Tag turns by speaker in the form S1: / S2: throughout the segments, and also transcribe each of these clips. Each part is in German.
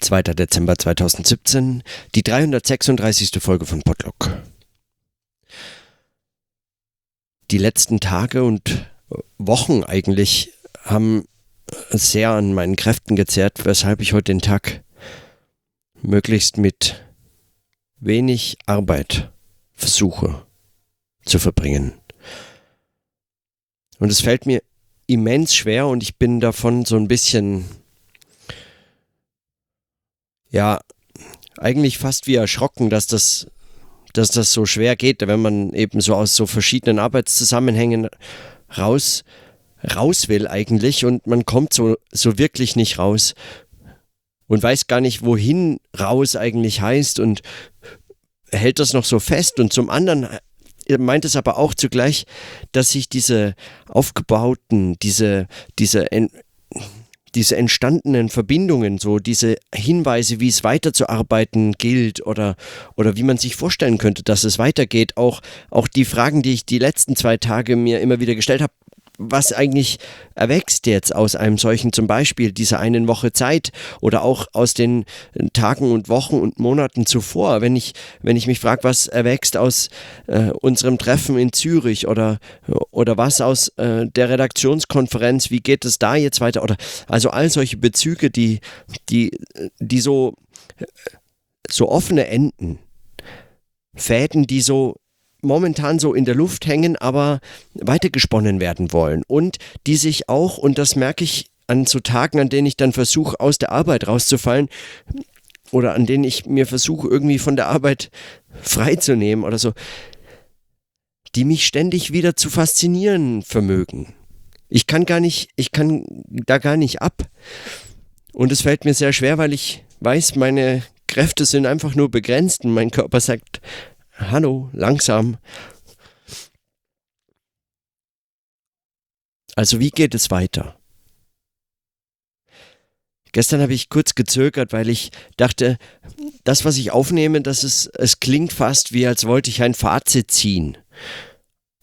S1: 2. Dezember 2017, die 336. Folge von Podlock. Die letzten Tage und Wochen eigentlich haben sehr an meinen Kräften gezerrt, weshalb ich heute den Tag möglichst mit wenig Arbeit versuche zu verbringen. Und es fällt mir immens schwer und ich bin davon so ein bisschen ja, eigentlich fast wie erschrocken, dass das, dass das so schwer geht, wenn man eben so aus so verschiedenen Arbeitszusammenhängen raus, raus will eigentlich und man kommt so, so wirklich nicht raus und weiß gar nicht, wohin raus eigentlich heißt und hält das noch so fest und zum anderen meint es aber auch zugleich, dass sich diese aufgebauten, diese, diese diese entstandenen Verbindungen, so diese Hinweise, wie es weiterzuarbeiten gilt oder, oder wie man sich vorstellen könnte, dass es weitergeht, auch, auch die Fragen, die ich die letzten zwei Tage mir immer wieder gestellt habe, was eigentlich erwächst jetzt aus einem solchen zum Beispiel dieser einen Woche Zeit oder auch aus den Tagen und Wochen und Monaten zuvor, wenn ich, wenn ich mich frage, was erwächst aus äh, unserem Treffen in Zürich oder, oder was aus äh, der Redaktionskonferenz, wie geht es da jetzt weiter? Oder also all solche Bezüge, die, die, die so, so offene Enden, Fäden, die so momentan so in der Luft hängen, aber weitergesponnen werden wollen und die sich auch, und das merke ich an so Tagen, an denen ich dann versuche, aus der Arbeit rauszufallen oder an denen ich mir versuche, irgendwie von der Arbeit freizunehmen oder so, die mich ständig wieder zu faszinieren vermögen. Ich kann gar nicht, ich kann da gar nicht ab. Und es fällt mir sehr schwer, weil ich weiß, meine Kräfte sind einfach nur begrenzt und mein Körper sagt, Hallo, langsam. Also wie geht es weiter? Gestern habe ich kurz gezögert, weil ich dachte, das, was ich aufnehme, das ist, es klingt fast wie, als wollte ich ein Fazit ziehen.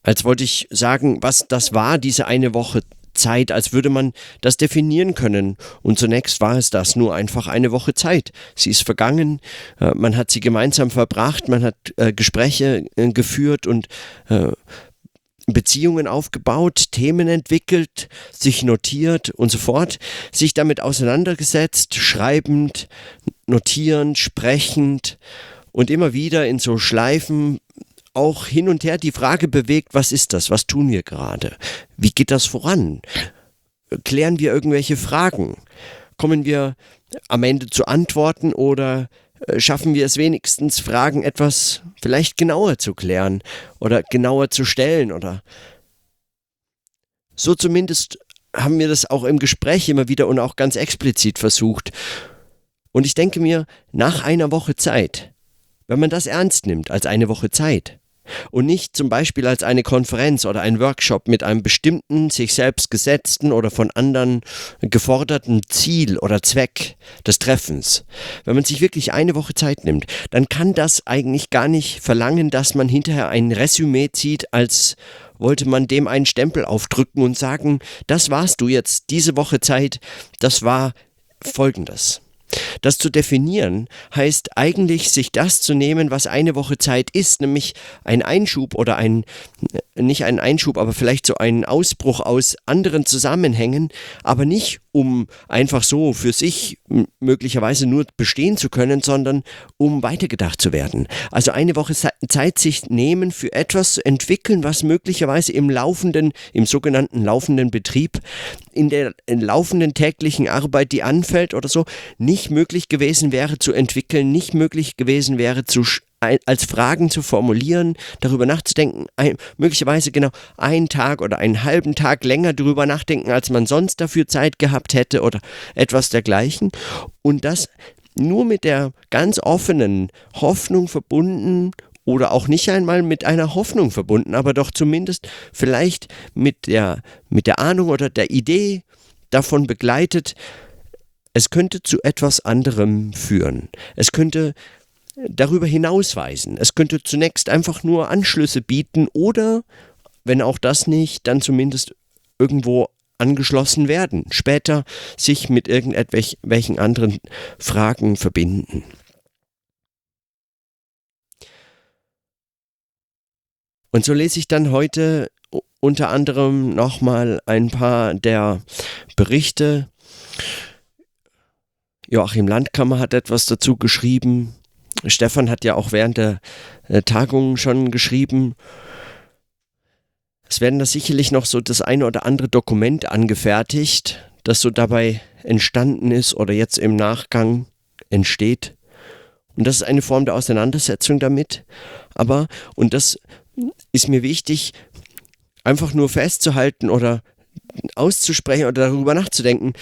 S1: Als wollte ich sagen, was das war, diese eine Woche Zeit, als würde man das definieren können. Und zunächst war es das, nur einfach eine Woche Zeit. Sie ist vergangen, äh, man hat sie gemeinsam verbracht, man hat äh, Gespräche äh, geführt und Beziehungen aufgebaut, Themen entwickelt, sich notiert und so fort, sich damit auseinandergesetzt, schreibend, notierend, sprechend und immer wieder in so Schleifen auch hin und her die Frage bewegt, was ist das? Was tun wir gerade? Wie geht das voran? Klären wir irgendwelche Fragen? Kommen wir am Ende zu Antworten oder äh, schaffen wir es wenigstens, Fragen etwas vielleicht genauer zu klären oder genauer zu stellen oder so zumindest haben wir das auch im Gespräch immer wieder und auch ganz explizit versucht. Und ich denke mir, nach einer Woche Zeit, wenn man das ernst nimmt als eine Woche Zeit, und nicht zum Beispiel als eine Konferenz oder ein Workshop mit einem bestimmten, sich selbst gesetzten oder von anderen geforderten Ziel oder Zweck des Treffens. Wenn man sich wirklich eine Woche Zeit nimmt, dann kann das eigentlich gar nicht verlangen, dass man hinterher ein Resümee zieht, als wollte man dem einen Stempel aufdrücken und sagen, das warst du jetzt diese Woche Zeit, das war folgendes. Das zu definieren heißt eigentlich, sich das zu nehmen, was eine Woche Zeit ist, nämlich ein Einschub oder ein, nicht ein Einschub, aber vielleicht so ein Ausbruch aus anderen Zusammenhängen, aber nicht um einfach so für sich möglicherweise nur bestehen zu können, sondern um weitergedacht zu werden. Also eine Woche Zeit sich nehmen für etwas zu entwickeln, was möglicherweise im laufenden, im sogenannten laufenden Betrieb, in der laufenden täglichen Arbeit, die anfällt oder so, nicht möglich gewesen wäre zu entwickeln, nicht möglich gewesen wäre zu als Fragen zu formulieren, darüber nachzudenken, ein, möglicherweise genau einen Tag oder einen halben Tag länger darüber nachdenken, als man sonst dafür Zeit gehabt hätte oder etwas dergleichen. Und das nur mit der ganz offenen Hoffnung verbunden oder auch nicht einmal mit einer Hoffnung verbunden, aber doch zumindest vielleicht mit der, mit der Ahnung oder der Idee davon begleitet, es könnte zu etwas anderem führen. Es könnte darüber hinausweisen. Es könnte zunächst einfach nur Anschlüsse bieten oder, wenn auch das nicht, dann zumindest irgendwo angeschlossen werden, später sich mit irgendwelchen anderen Fragen verbinden. Und so lese ich dann heute unter anderem nochmal ein paar der Berichte. Joachim Landkammer hat etwas dazu geschrieben. Stefan hat ja auch während der äh, Tagung schon geschrieben. Es werden da sicherlich noch so das eine oder andere Dokument angefertigt, das so dabei entstanden ist oder jetzt im Nachgang entsteht. Und das ist eine Form der Auseinandersetzung damit. Aber, und das ist mir wichtig, einfach nur festzuhalten oder auszusprechen oder darüber nachzudenken.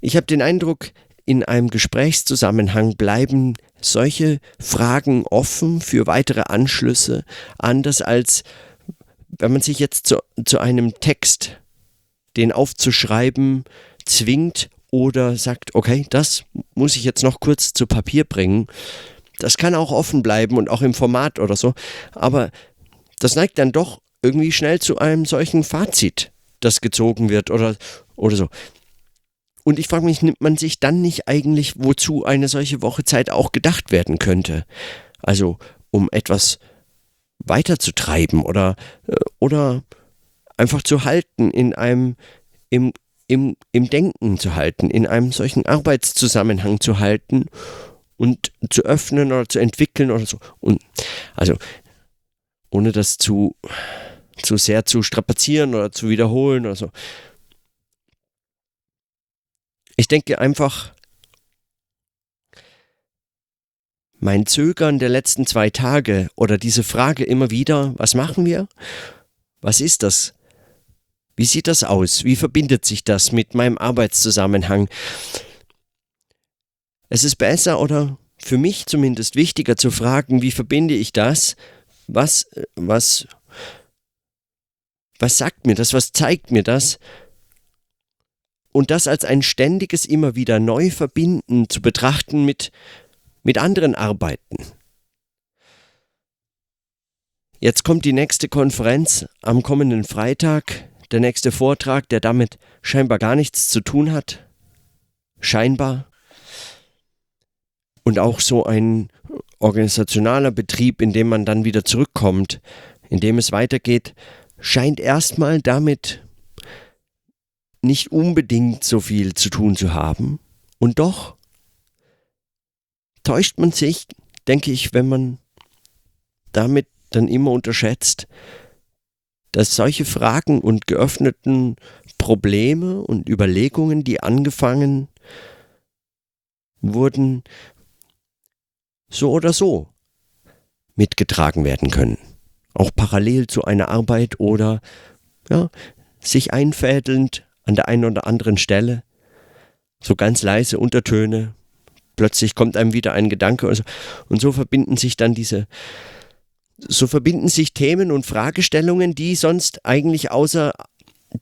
S1: Ich habe den Eindruck, in einem Gesprächszusammenhang bleiben solche Fragen offen für weitere Anschlüsse, anders als wenn man sich jetzt zu, zu einem Text, den aufzuschreiben, zwingt oder sagt, okay, das muss ich jetzt noch kurz zu Papier bringen. Das kann auch offen bleiben und auch im Format oder so, aber das neigt dann doch irgendwie schnell zu einem solchen Fazit, das gezogen wird oder, oder so. Und ich frage mich, nimmt man sich dann nicht eigentlich, wozu eine solche Woche Zeit auch gedacht werden könnte? Also um etwas weiterzutreiben oder, äh, oder einfach zu halten in einem, im, im, im Denken zu halten, in einem solchen Arbeitszusammenhang zu halten und zu öffnen oder zu entwickeln oder so. Und also ohne das zu, zu sehr zu strapazieren oder zu wiederholen oder so. Ich denke einfach, mein Zögern der letzten zwei Tage oder diese Frage immer wieder, was machen wir? Was ist das? Wie sieht das aus? Wie verbindet sich das mit meinem Arbeitszusammenhang? Es ist besser oder für mich zumindest wichtiger zu fragen, wie verbinde ich das was, was, was sagt mir das? Was zeigt mir das? Und das als ein ständiges immer wieder neu verbinden zu betrachten mit, mit anderen Arbeiten. Jetzt kommt die nächste Konferenz am kommenden Freitag, der nächste Vortrag, der damit scheinbar gar nichts zu tun hat. Scheinbar. Und auch so ein organisationaler Betrieb, in dem man dann wieder zurückkommt, in dem es weitergeht, scheint erstmal damit nicht unbedingt so viel zu tun zu haben. Und doch täuscht man sich, denke ich, wenn man damit dann immer unterschätzt, dass solche Fragen und geöffneten Probleme und Überlegungen, die angefangen wurden, so oder so mitgetragen werden können. Auch parallel zu einer Arbeit oder ja, sich einfädelnd an der einen oder anderen Stelle, so ganz leise Untertöne, plötzlich kommt einem wieder ein Gedanke und so, und so verbinden sich dann diese, so verbinden sich Themen und Fragestellungen, die sonst eigentlich außer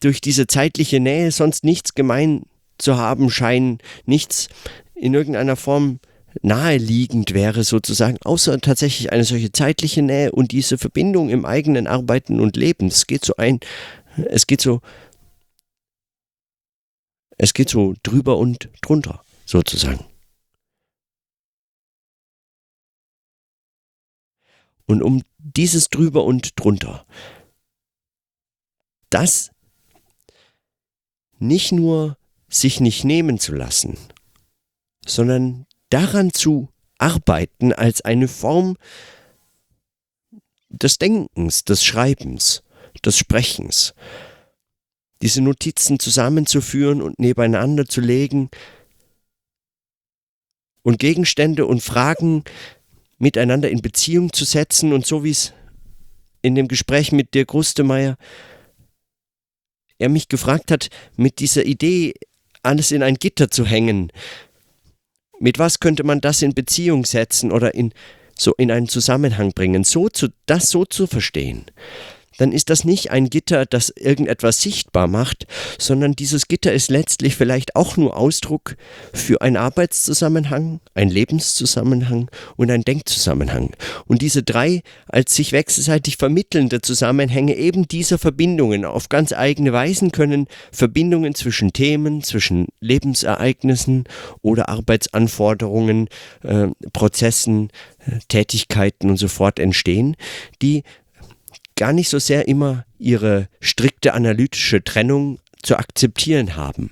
S1: durch diese zeitliche Nähe sonst nichts gemein zu haben scheinen, nichts in irgendeiner Form naheliegend wäre sozusagen, außer tatsächlich eine solche zeitliche Nähe und diese Verbindung im eigenen Arbeiten und Leben. Es geht so ein, es geht so, es geht so drüber und drunter sozusagen. Und um dieses drüber und drunter, das nicht nur sich nicht nehmen zu lassen, sondern daran zu arbeiten als eine Form des Denkens, des Schreibens, des Sprechens. Diese Notizen zusammenzuführen und nebeneinander zu legen und Gegenstände und Fragen miteinander in Beziehung zu setzen und so wie es in dem Gespräch mit Dirk Rustemeyer er mich gefragt hat, mit dieser Idee alles in ein Gitter zu hängen, mit was könnte man das in Beziehung setzen oder in, so in einen Zusammenhang bringen, so zu, das so zu verstehen, dann ist das nicht ein Gitter, das irgendetwas sichtbar macht, sondern dieses Gitter ist letztlich vielleicht auch nur Ausdruck für einen Arbeitszusammenhang, einen Lebenszusammenhang und einen Denkzusammenhang. Und diese drei als sich wechselseitig vermittelnde Zusammenhänge eben dieser Verbindungen auf ganz eigene Weisen können Verbindungen zwischen Themen, zwischen Lebensereignissen oder Arbeitsanforderungen, äh, Prozessen, äh, Tätigkeiten und so fort entstehen, die gar nicht so sehr immer ihre strikte analytische Trennung zu akzeptieren haben.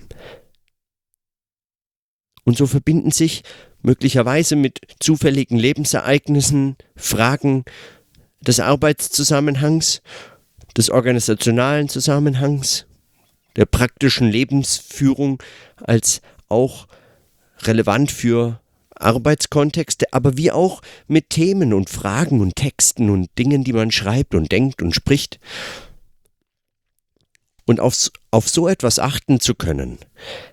S1: Und so verbinden sich möglicherweise mit zufälligen Lebensereignissen Fragen des Arbeitszusammenhangs, des organisationalen Zusammenhangs, der praktischen Lebensführung als auch relevant für Arbeitskontexte, aber wie auch mit Themen und Fragen und Texten und Dingen, die man schreibt und denkt und spricht. Und auf, auf so etwas achten zu können,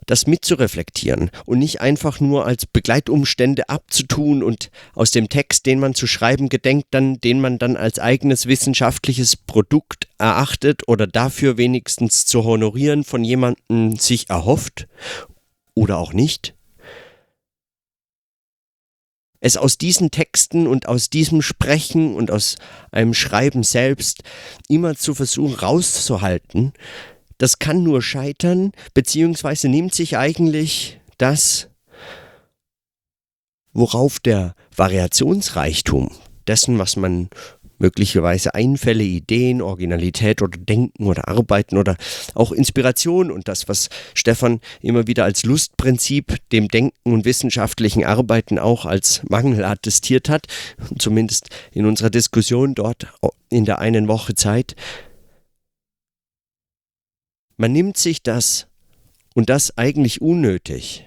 S1: das mitzureflektieren und nicht einfach nur als Begleitumstände abzutun und aus dem Text, den man zu schreiben gedenkt, dann, den man dann als eigenes wissenschaftliches Produkt erachtet oder dafür wenigstens zu honorieren von jemandem sich erhofft oder auch nicht es aus diesen Texten und aus diesem Sprechen und aus einem Schreiben selbst immer zu versuchen rauszuhalten, das kann nur scheitern, beziehungsweise nimmt sich eigentlich das, worauf der Variationsreichtum dessen, was man möglicherweise Einfälle, Ideen, Originalität oder Denken oder Arbeiten oder auch Inspiration und das, was Stefan immer wieder als Lustprinzip dem Denken und wissenschaftlichen Arbeiten auch als Mangel attestiert hat, zumindest in unserer Diskussion dort in der einen Woche Zeit. Man nimmt sich das und das eigentlich unnötig.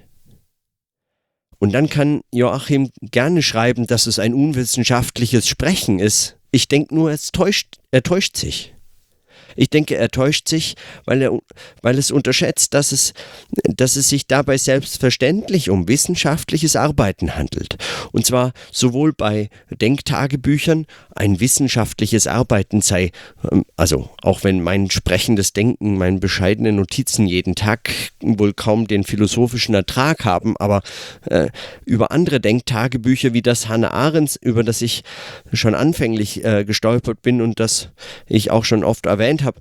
S1: Und dann kann Joachim gerne schreiben, dass es ein unwissenschaftliches Sprechen ist. Ich denke nur, es täuscht, er täuscht sich. Ich denke, er täuscht sich, weil, er, weil es unterschätzt, dass es, dass es sich dabei selbstverständlich um wissenschaftliches Arbeiten handelt. Und zwar sowohl bei Denktagebüchern ein wissenschaftliches Arbeiten sei, ähm, also auch wenn mein sprechendes Denken, meine bescheidenen Notizen jeden Tag wohl kaum den philosophischen Ertrag haben, aber äh, über andere Denktagebücher wie das Hannah Arendts, über das ich schon anfänglich äh, gestolpert bin und das ich auch schon oft erwähnt habe,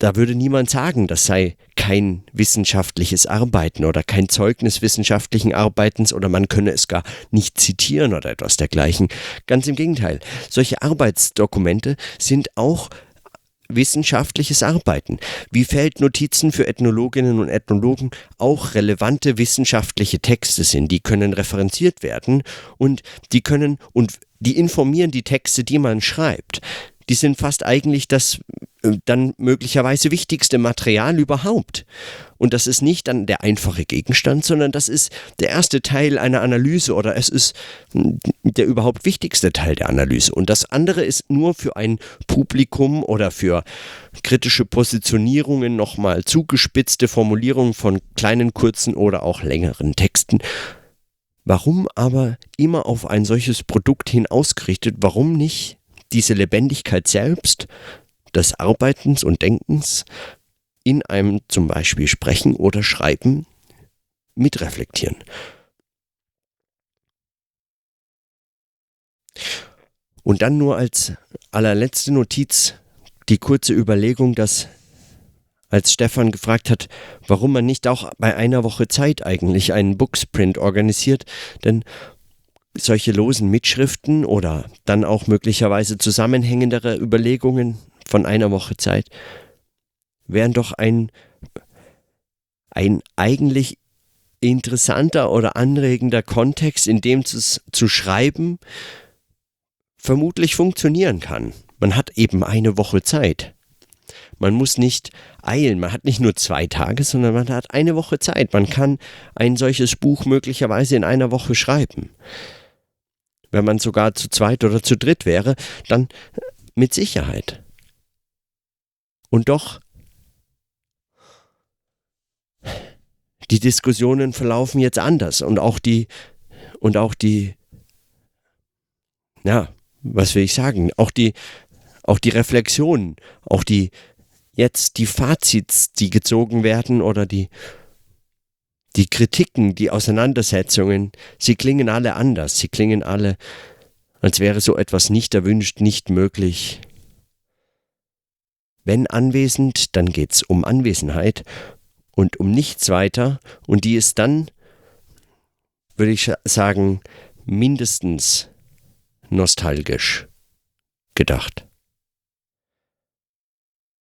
S1: da würde niemand sagen, das sei kein wissenschaftliches Arbeiten oder kein Zeugnis wissenschaftlichen Arbeitens oder man könne es gar nicht zitieren oder etwas dergleichen. Ganz im Gegenteil, solche Arbeitsdokumente sind auch wissenschaftliches Arbeiten, wie Feldnotizen für Ethnologinnen und Ethnologen auch relevante wissenschaftliche Texte sind. Die können referenziert werden und die können und die informieren die Texte, die man schreibt die sind fast eigentlich das äh, dann möglicherweise wichtigste Material überhaupt. Und das ist nicht dann der einfache Gegenstand, sondern das ist der erste Teil einer Analyse oder es ist hm, der überhaupt wichtigste Teil der Analyse. Und das andere ist nur für ein Publikum oder für kritische Positionierungen nochmal zugespitzte Formulierungen von kleinen, kurzen oder auch längeren Texten. Warum aber immer auf ein solches Produkt hin ausgerichtet? Warum nicht diese Lebendigkeit selbst des Arbeitens und Denkens in einem zum Beispiel Sprechen oder Schreiben mitreflektieren. Und dann nur als allerletzte Notiz die kurze Überlegung, dass als Stefan gefragt hat, warum man nicht auch bei einer Woche Zeit eigentlich einen Booksprint organisiert, denn solche losen Mitschriften oder dann auch möglicherweise zusammenhängendere Überlegungen von einer Woche Zeit wären doch ein, ein eigentlich interessanter oder anregender Kontext, in dem zu, zu schreiben vermutlich funktionieren kann. Man hat eben eine Woche Zeit. Man muss nicht eilen, man hat nicht nur zwei Tage, sondern man hat eine Woche Zeit. Man kann ein solches Buch möglicherweise in einer Woche schreiben wenn man sogar zu zweit oder zu dritt wäre, dann mit Sicherheit. Und doch, die Diskussionen verlaufen jetzt anders und auch die, und auch die, ja, was will ich sagen, auch die, auch die Reflexionen, auch die jetzt die Fazits, die gezogen werden oder die die Kritiken, die Auseinandersetzungen, sie klingen alle anders, sie klingen alle, als wäre so etwas nicht erwünscht, nicht möglich. Wenn anwesend, dann geht's um Anwesenheit und um nichts weiter, und die ist dann, würde ich sagen, mindestens nostalgisch gedacht.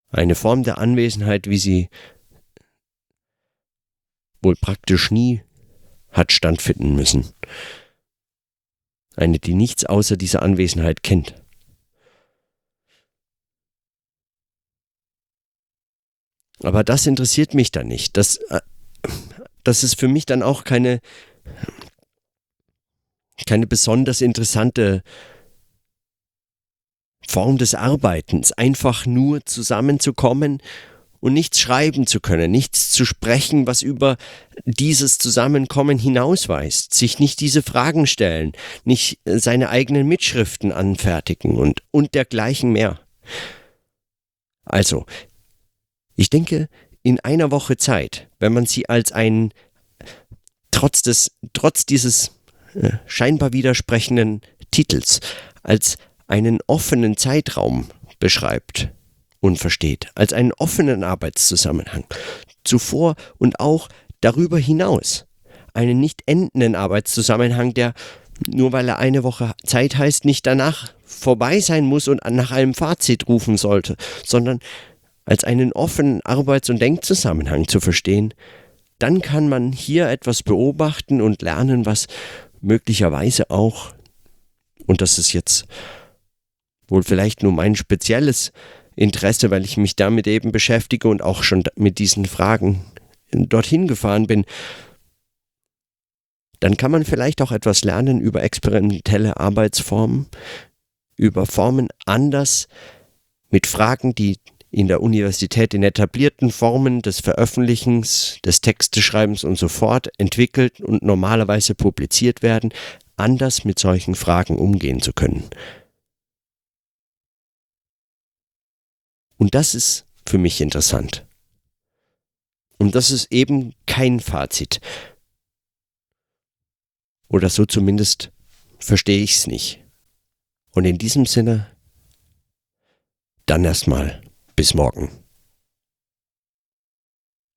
S1: Eine Form der Anwesenheit, wie sie wohl praktisch nie hat stattfinden müssen. Eine, die nichts außer dieser Anwesenheit kennt. Aber das interessiert mich dann nicht. Das, äh, das ist für mich dann auch keine, keine besonders interessante Form des Arbeitens, einfach nur zusammenzukommen und nichts schreiben zu können, nichts zu sprechen, was über dieses Zusammenkommen hinausweist, sich nicht diese Fragen stellen, nicht seine eigenen Mitschriften anfertigen und, und dergleichen mehr. Also, ich denke, in einer Woche Zeit, wenn man sie als ein, trotz des, trotz dieses äh, scheinbar widersprechenden Titels, als einen offenen Zeitraum beschreibt, und versteht, als einen offenen Arbeitszusammenhang. Zuvor und auch darüber hinaus. Einen nicht endenden Arbeitszusammenhang, der, nur weil er eine Woche Zeit heißt, nicht danach vorbei sein muss und nach einem Fazit rufen sollte, sondern als einen offenen Arbeits- und Denkzusammenhang zu verstehen, dann kann man hier etwas beobachten und lernen, was möglicherweise auch, und das ist jetzt wohl vielleicht nur mein spezielles Interesse, weil ich mich damit eben beschäftige und auch schon mit diesen Fragen dorthin gefahren bin, dann kann man vielleicht auch etwas lernen über experimentelle Arbeitsformen, über Formen anders mit Fragen, die in der Universität in etablierten Formen des Veröffentlichens, des Texteschreibens und so fort entwickelt und normalerweise publiziert werden, anders mit solchen Fragen umgehen zu können. Und das ist für mich interessant. Und das ist eben kein Fazit. Oder so zumindest verstehe ich es nicht. Und in diesem Sinne, dann erstmal bis morgen.